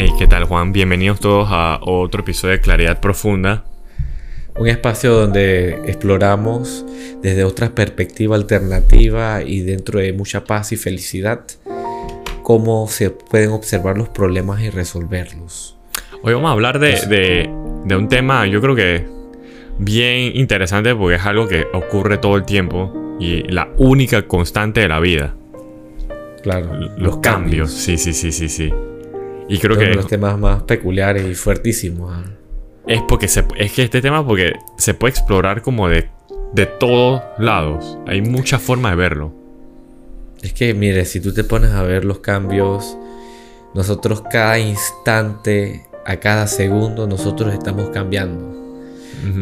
Hey, ¿qué tal Juan? Bienvenidos todos a otro episodio de Claridad Profunda. Un espacio donde exploramos desde otra perspectiva alternativa y dentro de mucha paz y felicidad cómo se pueden observar los problemas y resolverlos. Hoy vamos a hablar de, de, un tema, yo creo que bien interesante porque es algo que ocurre todo el tiempo y la única constante de la vida. Claro. Los, cambios. Sí, sí, sí, sí, sí. Y creo Uno que de los temas más peculiares y fuertísimos. ¿ah? es porque se, es que este tema porque se puede explorar como de, de todos lados. Hay muchas formas de verlo. Es que, mire, si tú te pones a ver los cambios, nosotros cada instante, a cada segundo, nosotros estamos cambiando.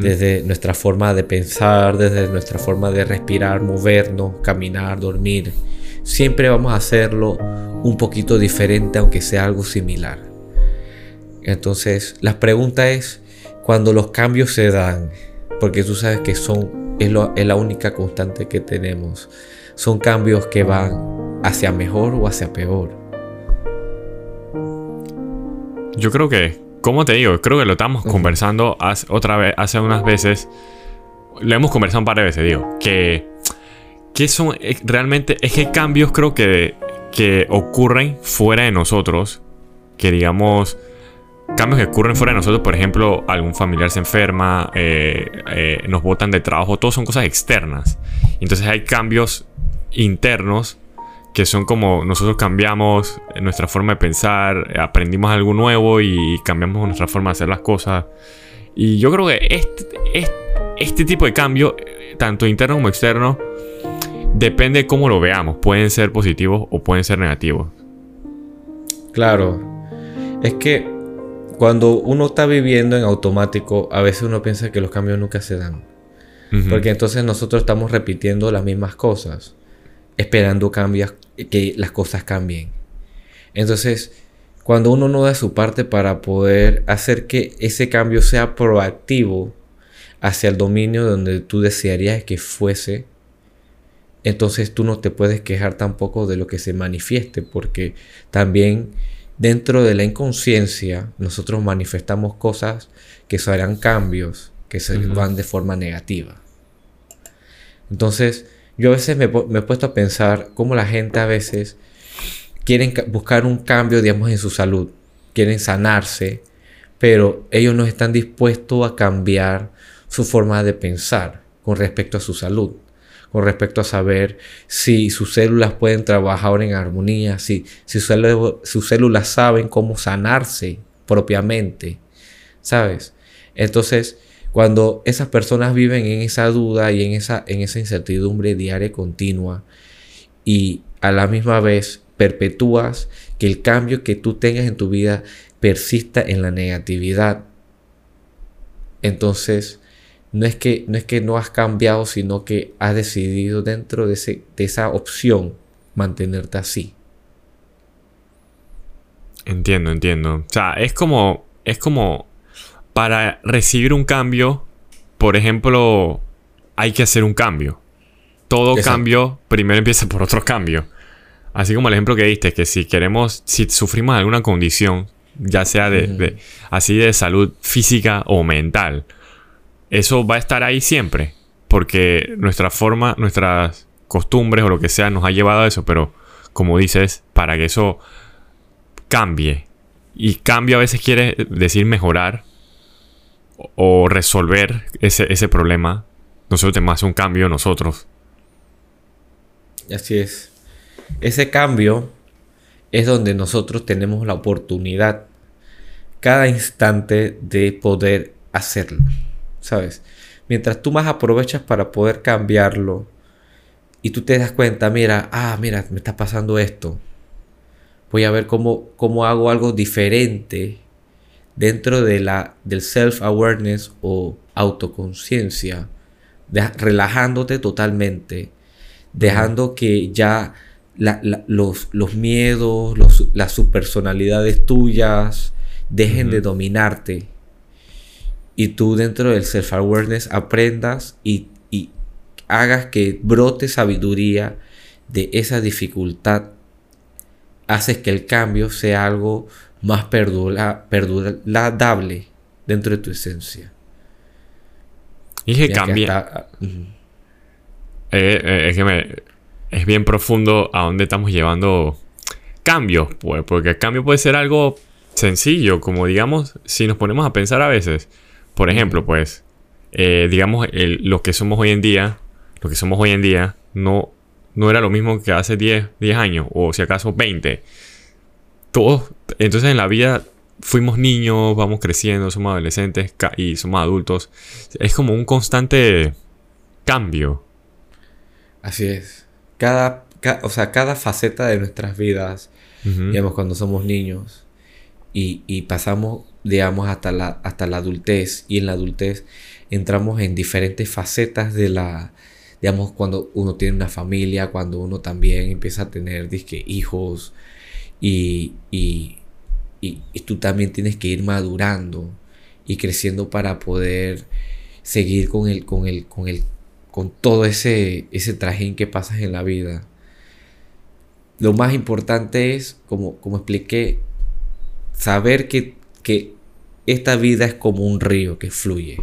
Desde nuestra forma de pensar, desde nuestra forma de respirar, movernos, caminar, dormir. Siempre vamos a hacerlo un poquito diferente, aunque sea algo similar. Entonces, la pregunta es, cuando los cambios se dan, porque tú sabes que son, es, lo- es la única constante que tenemos, son cambios que van hacia mejor o hacia peor. Yo creo que, como te digo, creo que lo estamos conversando hace, otra vez, hace unas veces. Lo hemos conversado un par de veces, digo. Que, que son eh, realmente, es que cambios creo que, que ocurren fuera de nosotros. Que digamos, cambios que ocurren fuera de nosotros, por ejemplo, algún familiar se enferma, eh, eh, nos botan de trabajo, todo son cosas externas. Entonces hay cambios internos que son como nosotros cambiamos nuestra forma de pensar, aprendimos algo nuevo y cambiamos nuestra forma de hacer las cosas. Y yo creo que este, este, este tipo de cambio, tanto interno como externo, depende de cómo lo veamos. Pueden ser positivos o pueden ser negativos. Claro, es que cuando uno está viviendo en automático, a veces uno piensa que los cambios nunca se dan. Porque entonces nosotros estamos repitiendo las mismas cosas, esperando cambios, que las cosas cambien. Entonces, cuando uno no da su parte para poder hacer que ese cambio sea proactivo hacia el dominio donde tú desearías que fuese, entonces tú no te puedes quejar tampoco de lo que se manifieste, porque también dentro de la inconsciencia nosotros manifestamos cosas que serán cambios que se van de forma negativa. Entonces, yo a veces me, he puesto a pensar cómo la gente a veces quieren ca- buscar un cambio, digamos, en su salud, quieren sanarse, pero ellos no están dispuestos a cambiar su forma de pensar con respecto a su salud, con respecto a saber si sus células pueden trabajar en armonía, si, si sus célu- sus células saben cómo sanarse propiamente, ¿sabes? Entonces, cuando esas personas viven en esa duda y en esa, en esa incertidumbre diaria continua, y a la misma vez perpetúas que el cambio que tú tengas en tu vida persista en la negatividad, entonces no es que no, es que no has cambiado, sino que has decidido dentro de, ese, de esa opción mantenerte así. Entiendo, entiendo. O sea, es como. Es como. Para recibir un cambio, por ejemplo, hay que hacer un cambio. Todo Exacto. cambio primero empieza por otro cambio. Así como el ejemplo que diste, que si queremos, si sufrimos alguna condición, ya sea de- así de salud física o mental, eso va a estar ahí siempre. Porque nuestra forma, nuestras costumbres o lo que sea nos ha llevado a eso. Pero como dices, para que eso cambie. Y cambio a veces quiere decir mejorar o- resolver ese, ese problema. Nosotros tenemos que un cambio nosotros. Así es. Ese cambio es donde nosotros tenemos la oportunidad cada instante de poder hacerlo. ¿Sabes? Mientras tú más aprovechas para poder cambiarlo y tú te das cuenta, mira, ah, mira, me está pasando esto. Voy a ver cómo, cómo hago algo diferente dentro de la, del self-awareness o autoconciencia, de- relajándote totalmente, dejando que ya la- la- los, los miedos, los- las subpersonalidades tuyas dejen de dominarte. Y tú dentro del self-awareness aprendas y, y hagas que brote sabiduría de esa dificultad haces que el cambio sea algo más perdura, perdurable dentro de tu esencia. Y es que cambia. Eh, eh, es que me, es bien profundo a dónde estamos llevando cambios, pues, porque el cambio puede ser algo sencillo, como digamos, si nos ponemos a pensar a veces, por ejemplo, pues, eh, digamos, lo que somos hoy en día, lo que somos hoy en día, no, no era lo mismo que hace 10, 10 años, o si acaso 20. Todos, entonces en la vida fuimos niños, vamos creciendo, somos adolescentes y somos adultos. Es como un constante cambio. Así es. Cada, o sea, cada faceta de nuestras vidas, digamos, cuando somos niños y, y, pasamos, digamos, hasta la, hasta la adultez y en la adultez entramos en diferentes facetas de la, digamos, cuando uno tiene una familia, cuando uno también empieza a tener, disque, hijos y, y, y, tú también tienes que ir madurando y creciendo para poder seguir con el, con el, con el, con todo ese, ese trajín que pasas en la vida. Lo más importante es, como, como expliqué, saber que, que esta vida es como un río que fluye,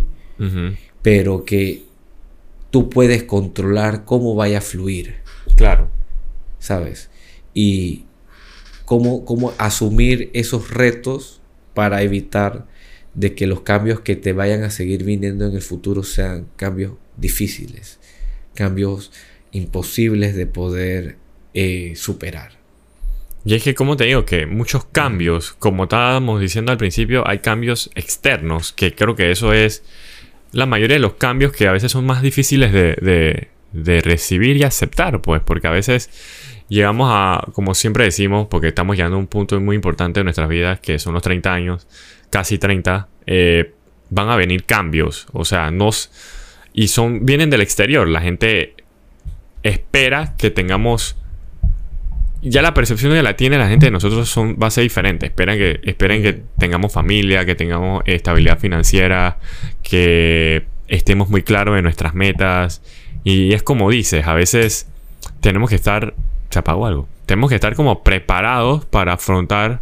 pero que tú puedes controlar cómo vaya a fluir. Claro. ¿Sabes? Y, cómo, asumir esos retos para evitar de que los cambios que te vayan a seguir viniendo en el futuro sean cambios difíciles, cambios imposibles de poder eh, superar. Y es que, como te digo, que muchos cambios, como estábamos diciendo al principio, hay cambios externos, que creo que eso es la mayoría de los cambios que a veces son más difíciles de, recibir y aceptar, pues, porque a veces llegamos a, como siempre decimos, porque estamos llegando a un punto muy importante de nuestras vidas, que son los 30 años, casi 30, eh, van a venir cambios. O sea, nos... Y son, vienen del exterior. La gente espera que tengamos... Ya la percepción que la tiene la gente de nosotros son, va a ser diferente. Que, esperen que tengamos familia, que tengamos estabilidad financiera, que estemos muy claros en nuestras metas. Y es como dices, a veces tenemos que estar se apagó algo. Tenemos que estar como preparados para afrontar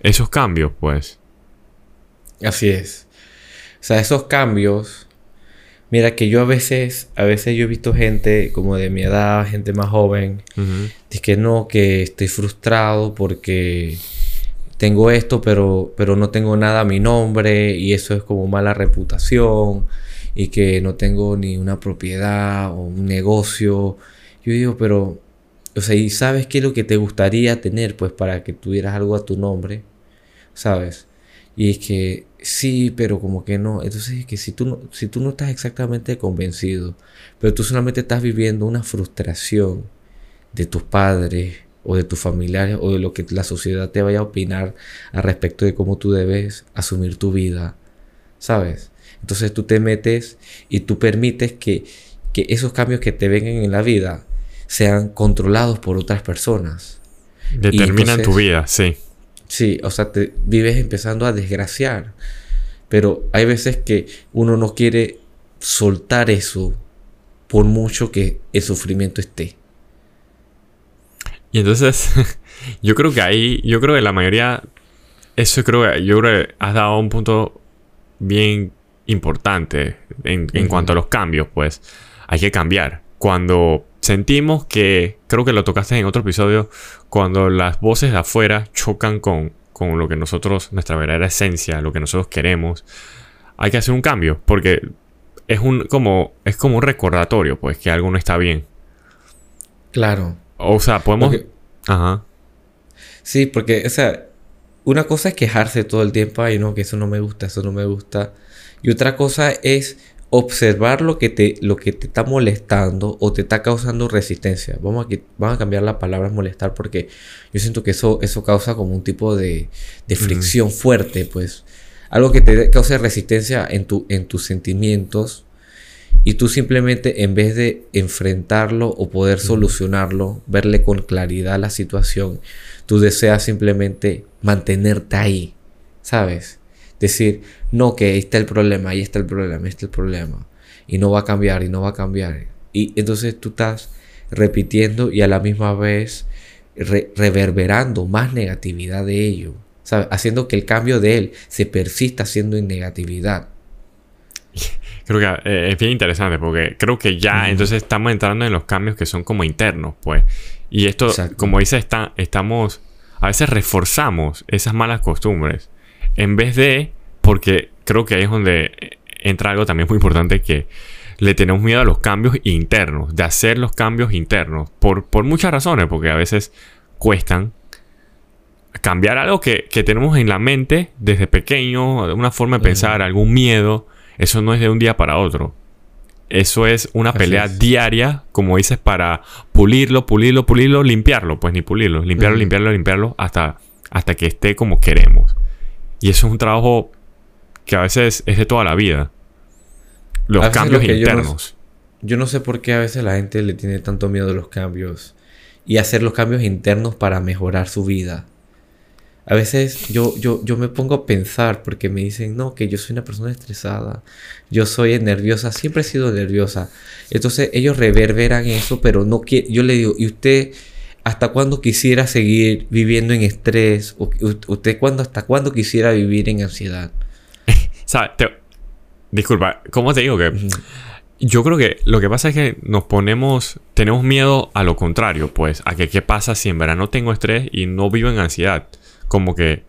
esos cambios, pues. Así es. O sea, esos cambios. Mira que yo a veces, a veces yo he visto gente como de mi edad, gente más joven, dice que no, que estoy frustrado porque tengo esto, pero, pero no tengo nada a mi nombre y eso es como mala reputación y que no tengo ni una propiedad o un negocio. Yo digo, pero o sea, y sabes qué es lo que te gustaría tener, pues para que tuvieras algo a tu nombre, ¿sabes? Y es que sí, pero como que no. Entonces es que si tú no, si tú no estás exactamente convencido, pero tú solamente estás viviendo una frustración de tus padres o de tus familiares o de lo que la sociedad te vaya a opinar al respecto de cómo tú debes asumir tu vida, ¿sabes? Entonces tú te metes y tú permites que, que esos cambios que te vengan en la vida sean controlados por otras personas. Determinan tu vida, sí. Sí, o sea, te vives empezando a desgraciar. Pero hay veces que uno no quiere soltar eso por mucho que el sufrimiento esté. Y entonces, yo creo que ahí, yo creo que la mayoría, eso creo, yo creo que has dado un punto bien importante en, cuanto a los cambios, pues hay que cambiar. Cuando sentimos que, creo que lo tocaste en otro episodio, cuando las voces de afuera chocan con, con lo que nosotros, nuestra verdadera esencia, lo que nosotros queremos, hay que hacer un cambio, porque es un como, es como un recordatorio, pues, que algo no está bien. Claro. O sea, podemos... Ajá. Sí, porque, o sea, una cosa es quejarse todo el tiempo, ay, no, que eso no me gusta, eso no me gusta. Y otra cosa es observar lo que te, lo que te está molestando o te está causando resistencia. Vamos a, a cambiar la palabra molestar porque yo siento que eso, eso causa como un tipo de, fricción fuerte, pues. Algo que te cause resistencia en, tu, en tus sentimientos y tú simplemente en vez de enfrentarlo o poder solucionarlo, verle con claridad la situación, tú deseas simplemente mantenerte ahí, ¿sabes? Decir, no, que ahí está el problema, ahí está el problema, ahí está el problema. Y no va a cambiar, y no va a cambiar. Y entonces tú estás repitiendo y a la misma vez reverberando más negatividad de ello, haciendo que el cambio de él se persista siendo en negatividad. Creo que eh, es bien interesante porque creo que ya entonces estamos entrando en los cambios que son como internos, pues. Y esto, como dice, está, estamos, a veces reforzamos esas malas costumbres en vez de, porque creo que ahí es donde entra algo también muy importante que le tenemos miedo a los cambios internos, de hacer los cambios internos, por, por muchas razones, porque a veces cuestan cambiar algo que, que, tenemos en la mente desde pequeño, una forma de pensar, algún miedo, eso no es de un día para otro. Eso es una pelea diaria, como dices, para pulirlo, pulirlo, pulirlo, limpiarlo, pues ni pulirlo, limpiarlo, limpiarlo, limpiarlo hasta, hasta que esté como queremos. Y eso es un trabajo que a veces es de toda la vida. Los cambios internos. Yo no, sé por qué a veces la gente le tiene tanto miedo a los cambios y hacer los cambios internos para mejorar su vida. A veces yo, yo, yo me pongo a pensar porque me dicen, no, que yo soy una persona estresada, yo soy nerviosa, siempre he sido nerviosa. Entonces ellos reverberan eso, pero no quiero, yo le digo, ¿y usted hasta cuándo quisiera seguir viviendo en estrés? ¿Usted cuándo, hasta cuándo quisiera vivir en ansiedad? disculpa, ¿cómo te digo que... Yo creo que lo que pasa es que nos ponemos, tenemos miedo a lo contrario, pues, a que qué pasa si en verano tengo estrés y no vivo en ansiedad. Como que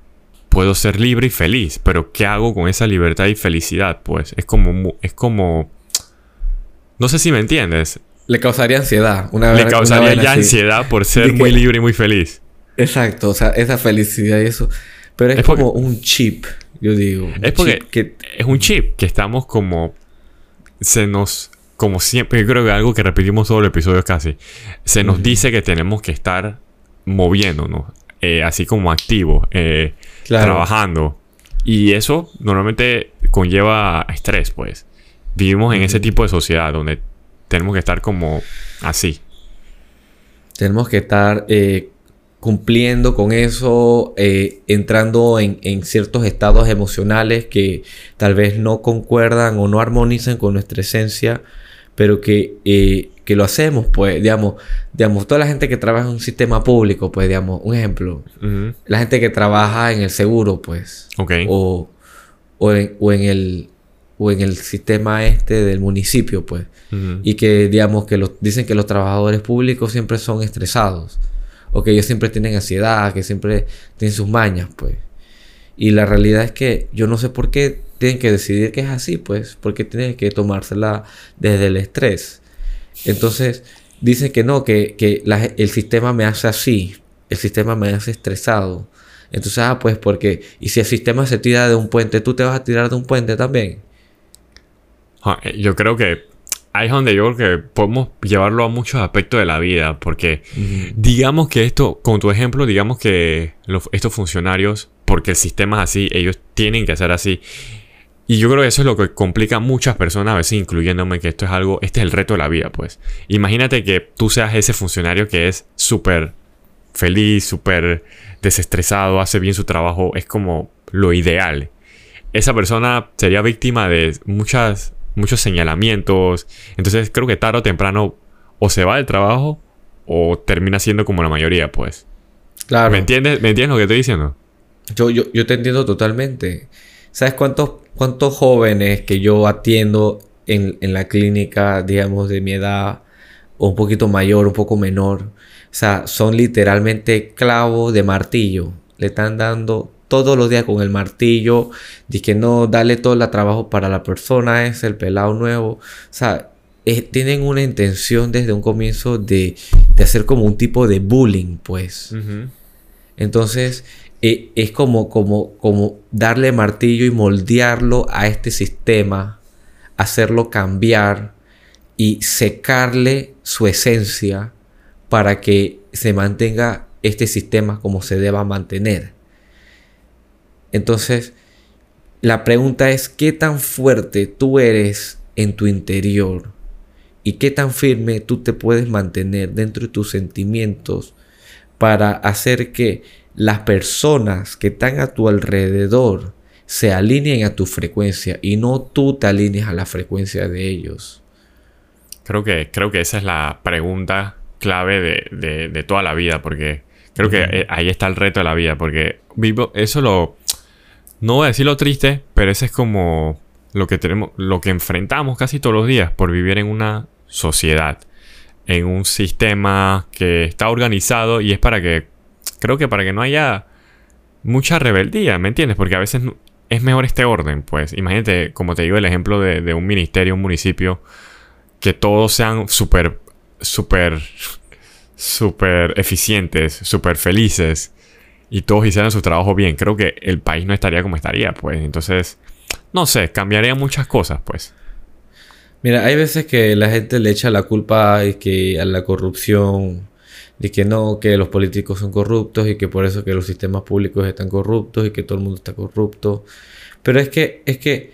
puedo ser libre y feliz, pero ¿qué hago con esa libertad y felicidad? Pues es como, es como, no sé si me entiendes. Le causaría ansiedad. Una Le causaría ya ansiedad por ser muy libre y muy feliz. Exacto, o sea, esa felicidad y eso. Pero es, como un chip yo digo. Es porque que... es un chip que estamos como. Se nos. Como siempre, yo creo que algo que repetimos todo el episodio casi. Se nos dice que tenemos que estar moviéndonos. Eh, así como activos. Eh, trabajando. Y eso normalmente conlleva estrés, pues. Vivimos en ese tipo de sociedad donde tenemos que estar como así. Tenemos que estar eh, cumpliendo con eso, eh, entrando en, ciertos estados emocionales que tal vez no concuerdan o no armonizan con nuestra esencia, pero que, eh, que lo hacemos, pues, digamos, digamos, toda la gente que trabaja en un sistema público, pues, digamos, un ejemplo, la gente que trabaja en el seguro, pues, o, o, en, el o en el sistema este del municipio, pues, y que, digamos, que dicen que los trabajadores públicos siempre son estresados o que ellos siempre tienen ansiedad, que siempre tienen sus mañas, pues. Y la realidad es que yo no sé por qué tienen que decidir que es así, pues, porque tienen que tomársela desde el estrés. Entonces, dicen que no, que, el sistema me hace así, el sistema me hace estresado. Entonces, ah, pues porque, y si el sistema se tira de un puente, tú te vas a tirar de un puente también. Eh, yo creo que ahí es donde yo creo que podemos llevarlo a muchos aspectos de la vida, porque digamos que esto, con tu ejemplo, digamos que estos funcionarios, porque el sistema es así, ellos tienen que hacer así. Y yo creo que eso es lo que complica a muchas personas, a veces incluyéndome, que esto es algo, este es el reto de la vida, pues. Imagínate que tú seas ese funcionario que es súper feliz, súper desestresado, hace bien su trabajo, es como lo ideal. Esa persona sería víctima de muchas muchos señalamientos. Entonces creo que tarde o temprano o se va del trabajo o termina siendo como la mayoría, pues. Claro. ¿Me entiendes, ¿Me entiendes lo que estoy diciendo? Yo, yo, yo te entiendo totalmente. ¿Sabes cuántos, cuántos jóvenes que yo atiendo en, en la clínica, digamos, de mi edad, o un poquito mayor, un poco menor? O sea, son literalmente clavos de martillo. Le están dando todos los días con el martillo, de que no, dale todo el trabajo para la persona, es el pelado nuevo. O sea, tienen una intención desde un comienzo de, hacer como un tipo de bullying, pues. Entonces, e, es como, como, como darle martillo y moldearlo a este sistema, hacerlo cambiar y secarle su esencia para que se mantenga este sistema como se deba mantener. Entonces, la pregunta es, ¿qué tan fuerte tú eres en tu interior? ¿Y qué tan firme tú te puedes mantener dentro de tus sentimientos para hacer que las personas que están a tu alrededor se alineen a tu frecuencia y no tú te alinees a la frecuencia de ellos? Creo que, creo que esa es la pregunta clave de, de toda la vida, porque Creo que eh, ahí está el reto de la vida, porque vivo, eso lo, no voy a decir lo triste, pero ese es como lo que tenemos, lo que enfrentamos casi todos los días por vivir en una sociedad, en un sistema que está organizado y es para que, creo que para que no haya mucha rebeldía, ¿me entiendes? Porque a veces es mejor este orden, pues. Imagínate, como te digo, el ejemplo de, un ministerio, un municipio, que todos sean súper, súper, súper eficientes, súper felices y todos hicieran su trabajo bien. Creo que el país no estaría como estaría, pues. Entonces, no sé, cambiaría muchas cosas, pues. Mira, hay veces que la gente le echa la culpa que a la corrupción, de que no, que los políticos son corruptos y que por eso que los sistemas públicos están corruptos y que todo el mundo está corrupto. Pero es que, es que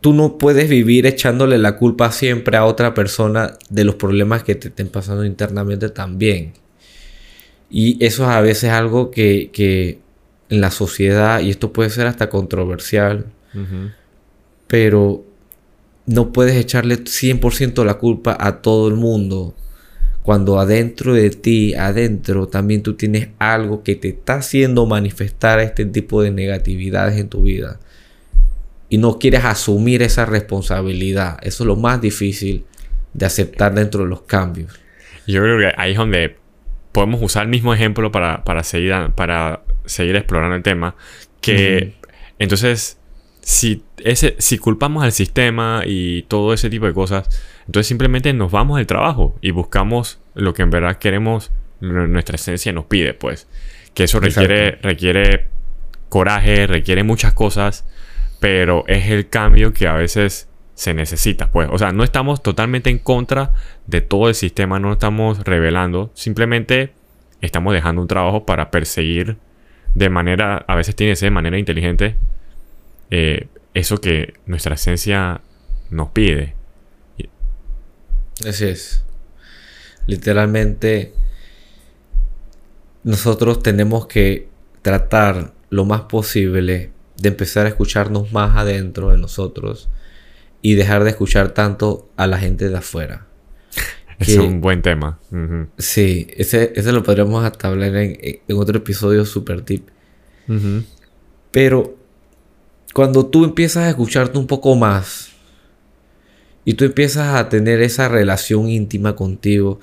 tú no puedes vivir echándole la culpa siempre a otra persona de los problemas que te estén pasando internamente también. Y eso es a veces algo que, que en la sociedad, y esto puede ser hasta controversial, pero no puedes echarle 100% la culpa a todo el mundo. Cuando adentro de ti, adentro, también tú tienes algo que te está haciendo manifestar este tipo de negatividades en tu vida. Y no quieres asumir esa responsabilidad. Eso es lo más difícil de aceptar dentro de los cambios. Yo creo que ahí es donde podemos usar el mismo ejemplo para, seguir, para seguir explorando el tema. Que entonces si, ese, si culpamos al sistema y todo ese tipo de cosas, entonces simplemente nos vamos del trabajo y buscamos lo que en verdad queremos, nuestra esencia nos pide, pues. Que eso requiere, requiere coraje, requiere muchas cosas, pero es el cambio que a veces se necesita, pues. O sea, no estamos totalmente en contra de todo el sistema, no estamos revelando, simplemente estamos dejando un trabajo para perseguir de manera, a veces tiene que ser de manera inteligente, eh, eso que nuestra esencia nos pide. Así es. Literalmente, nosotros tenemos que tratar lo más posible de empezar a escucharnos más adentro de nosotros y dejar de escuchar tanto a la gente de afuera. es un buen tema. Sí, ese, ese, lo podríamos hasta hablar en, otro episodio super tip. Pero cuando tú empiezas a escucharte un poco más y tú empiezas a tener esa relación íntima contigo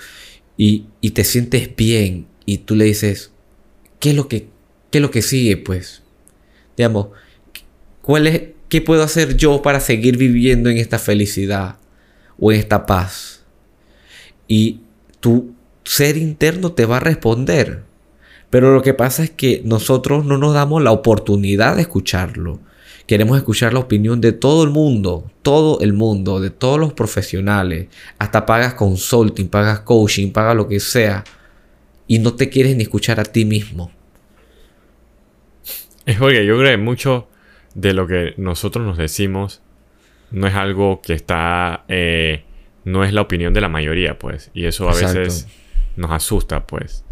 y, te sientes bien y tú le dices, ¿qué es lo que, qué es lo que sigue? Pues, digamos, ¿cuál es, ¿qué puedo hacer yo para seguir viviendo en esta felicidad o en esta paz? Y tu ser interno te va a responder. Pero lo que pasa es que nosotros no nos damos la oportunidad de escucharlo. Queremos escuchar la opinión de todo el mundo, todo el mundo, de todos los profesionales. Hasta pagas consulting, pagas coaching, pagas lo que sea. Y no te quieres ni escuchar a ti mismo. Es porque yo creo que mucho de lo que nosotros nos decimos no es algo que está... Eh, no es la opinión de la mayoría, pues. Y eso a veces nos asusta, pues.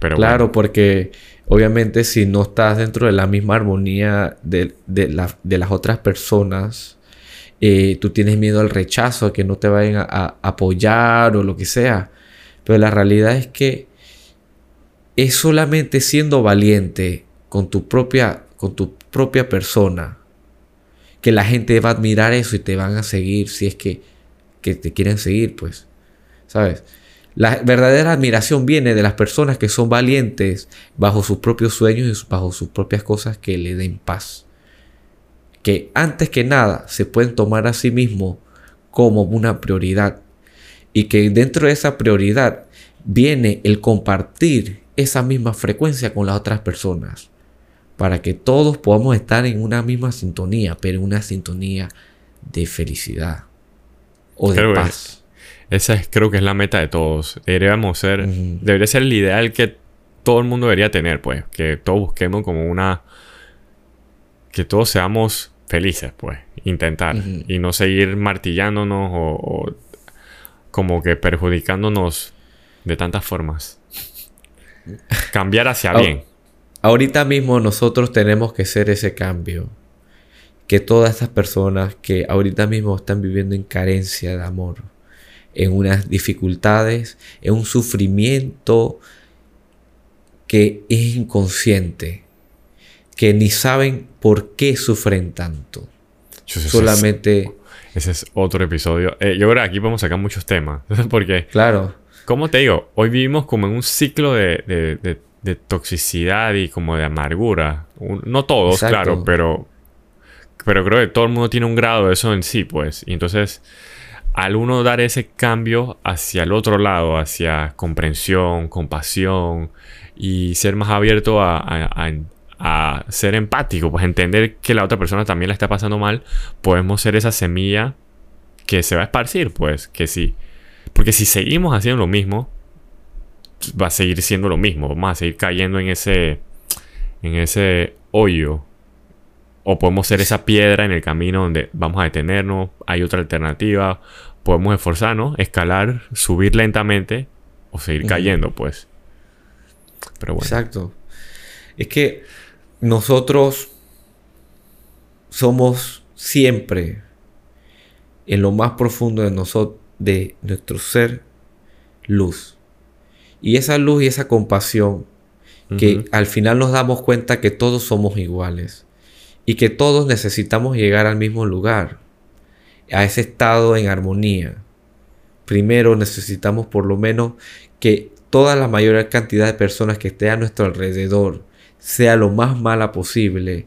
Pero claro, porque Obviamente si no estás dentro de la misma armonía de, las otras personas, eh, tú tienes miedo al rechazo, a que no te vayan a, apoyar o lo que sea. Pero la realidad es que es solamente siendo valiente con tu propia, con tu propia persona que la gente va a admirar eso y te van a seguir si es que, que te quieren seguir, pues. ¿Sabes? La verdadera admiración viene de las personas que son valientes bajo sus propios sueños y bajo sus propias cosas que le den paz. Que antes que nada se pueden tomar a sí mismos como una prioridad. Y que dentro de esa prioridad viene el compartir esa misma frecuencia con las otras personas. Para que todos podamos estar en una misma sintonía, pero en una sintonía de felicidad o de paz. Esa es, creo que es la meta de todos. Deberíamos ser, debería ser el ideal que todo el mundo debería tener, pues. Que todos busquemos como una, que todos seamos felices, pues. Intentar. Y no seguir martillándonos o, como que perjudicándonos de tantas formas. Cambiar hacia bien. Ahorita mismo nosotros tenemos que ser ese cambio. Que todas estas personas que ahorita mismo están viviendo en carencia de amor, en unas dificultades, en un sufrimiento que es inconsciente, que ni saben por qué sufren tanto. Solamente... Ese es otro episodio. Eh, yo creo que aquí podemos sacar muchos temas. Porque... Claro. ¿Cómo te digo? Hoy vivimos como en un ciclo de, de, toxicidad y como de amargura. no todos, claro, pero... Pero creo que todo el mundo tiene un grado de eso en sí, pues. Y entonces al uno dar ese cambio hacia el otro lado, hacia comprensión, compasión y ser más abierto a, ser empático, pues entender que la otra persona también la está pasando mal, podemos ser esa semilla que se va a esparcir, pues que sí. Porque si seguimos haciendo lo mismo, va a seguir siendo lo mismo, vamos a seguir cayendo en ese, en ese hoyo o podemos ser esa piedra en el camino donde vamos a detenernos, hay otra alternativa, podemos esforzarnos, escalar, subir lentamente o seguir cayendo, pues. Pero bueno. Exacto. Es que nosotros somos siempre en lo más profundo de nosotros, de nuestro ser, luz. Y esa luz y esa compasión que al final nos damos cuenta que todos somos iguales y que todos necesitamos llegar al mismo lugar, a ese estado en armonía. Primero necesitamos por lo menos que toda la mayor cantidad de personas que esté a nuestro alrededor sea lo más mala posible,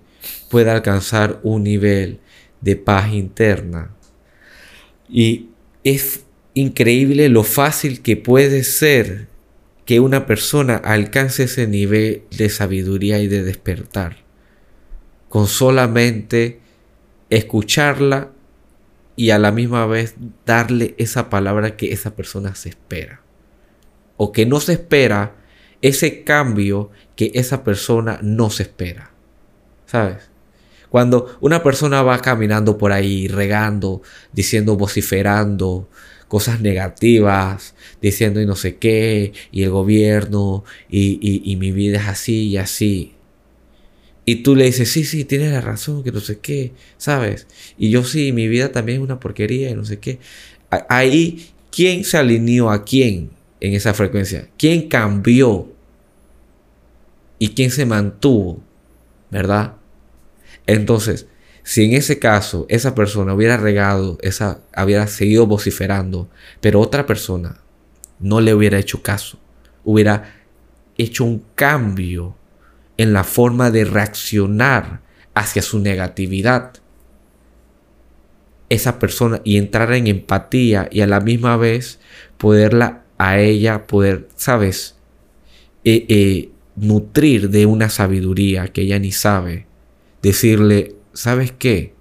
pueda alcanzar un nivel de paz interna. Y es increíble lo fácil que puede ser que una persona alcance ese nivel de sabiduría y de despertar con solamente escucharla y a la misma vez darle esa palabra que esa persona se espera. O que no se espera ese cambio que esa persona no se espera. ¿Sabes? Cuando una persona va caminando por ahí, regando, diciendo, vociferando cosas negativas, diciendo y no sé qué, y el gobierno, y, y mi vida es así y así. Y tú le dices, sí, sí, tienes la razón, que no sé qué, ¿sabes? Y yo sí, mi vida también es una porquería y no sé qué. Ahí, ¿quién se alineó a quién en esa frecuencia? ¿Quién cambió? ¿Y quién se mantuvo? ¿Verdad? Entonces, si en ese caso esa persona hubiera regado, esa, hubiera seguido vociferando, pero otra persona no le hubiera hecho caso, hubiera hecho un cambio en la forma de reaccionar hacia su negatividad. Esa persona y entrar en empatía y a la misma vez poderla a ella poder, sabes, eh, eh, nutrir de una sabiduría que ella ni sabe. Decirle, ¿sabes qué?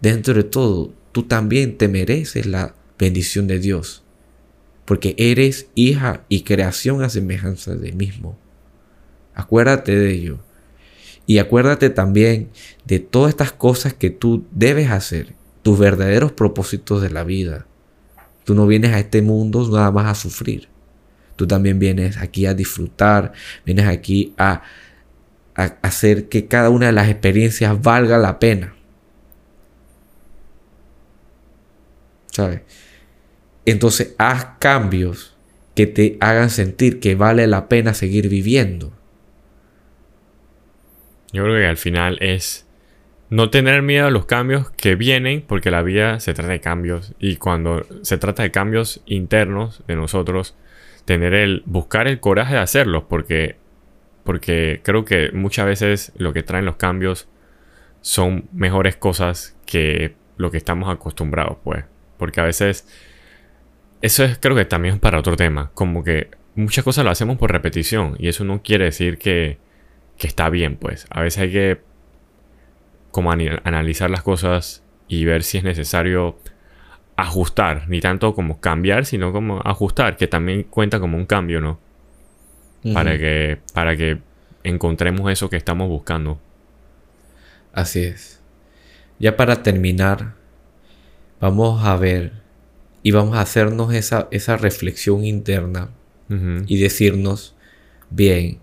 Dentro de todo, tú también te mereces la bendición de Dios. Porque eres hija y creación a semejanza de mismo. Acuérdate de ello. Y acuérdate también de todas estas cosas que tú debes hacer, tus verdaderos propósitos de la vida. Tú no vienes a este mundo nada más a sufrir. Tú también vienes aquí a disfrutar, vienes aquí a, hacer que cada una de las experiencias valga la pena. ¿Sabes? Entonces haz cambios que te hagan sentir que vale la pena seguir viviendo. Yo creo que al final es no tener miedo a los cambios que vienen, porque la vida se trata de cambios. Y cuando se trata de cambios internos de nosotros, tener el buscar el coraje de hacerlos, porque, porque creo que muchas veces lo que traen los cambios son mejores cosas que lo que estamos acostumbrados, pues. Porque a veces eso es creo que también es para otro tema, como que muchas cosas lo hacemos por repetición y eso no quiere decir que que está bien, pues. A veces hay que como analizar las cosas y ver si es necesario ajustar, ni tanto como cambiar, sino como ajustar, que también cuenta como un cambio, ¿no? Para que para que encontremos eso que estamos buscando. Así es. Ya para terminar, vamos a ver y vamos a hacernos esa, esa reflexión interna y decirnos, bien,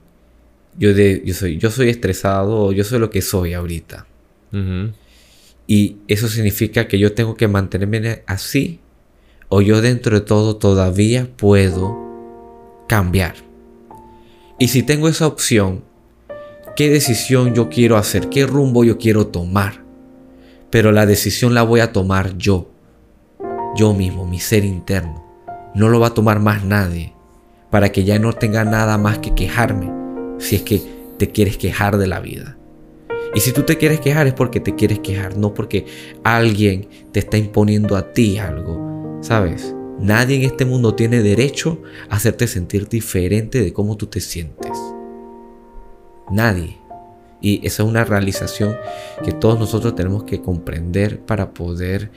yo, de, yo, soy, yo soy estresado yo soy lo que soy ahorita. Y eso significa que yo tengo que mantenerme así o yo dentro de todo todavía puedo cambiar. Y si tengo esa opción, ¿qué decisión yo quiero hacer? ¿Qué rumbo yo quiero tomar? Pero la decisión la voy a tomar yo. Yo mismo, mi ser interno. No lo va a tomar más nadie. Para que ya no tenga nada más que quejarme. Si es que te quieres quejar de la vida. Y si tú te quieres quejar es porque te quieres quejar, no porque alguien te está imponiendo a ti algo. ¿Sabes? Nadie en este mundo tiene derecho a hacerte sentir diferente de cómo tú te sientes. Nadie. Y esa es una realización que todos nosotros tenemos que comprender para poder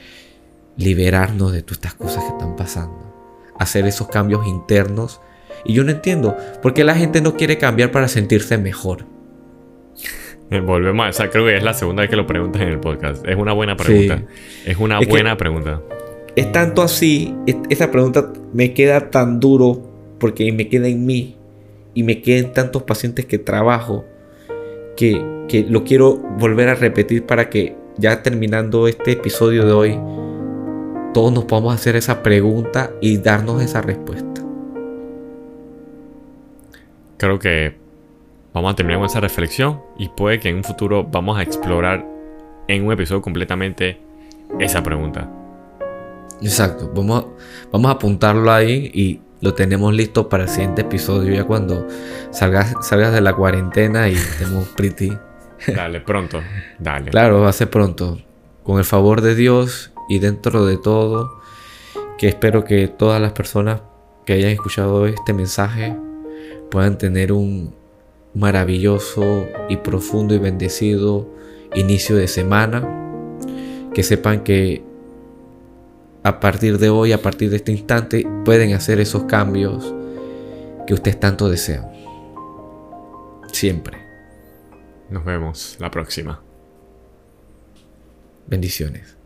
liberarnos de todas estas cosas que están pasando. Hacer esos cambios internos. Y yo no entiendo por qué la gente no quiere cambiar para sentirse mejor. Eh, volvemos a esa, creo que es la segunda vez que lo preguntas en el podcast. Es una buena pregunta. Es una buena pregunta. Es tanto así, esa pregunta me queda tan duro porque me queda en mí y me quedan tantos pacientes que trabajo que, que lo quiero volver a repetir para que ya terminando este episodio de hoy, todos nos podamos hacer esa pregunta y darnos esa respuesta. Creo que vamos a terminar con esa reflexión y puede que en un futuro vamos a explorar en un episodio completamente esa pregunta. Exacto, vamos, vamos a apuntarlo ahí y lo tenemos listo para el siguiente episodio ya cuando salgas, salgas de la cuarentena y estemos pretty. Dale, pronto, dale. Claro, va a ser pronto. Con el favor de Dios y dentro de todo, que espero que todas las personas que hayan escuchado este mensaje puedan tener un, maravilloso y profundo y bendecido inicio de semana. Que sepan que a partir de hoy, a partir de este instante, pueden hacer esos cambios que ustedes tanto desean. Siempre. Nos vemos la próxima. Bendiciones.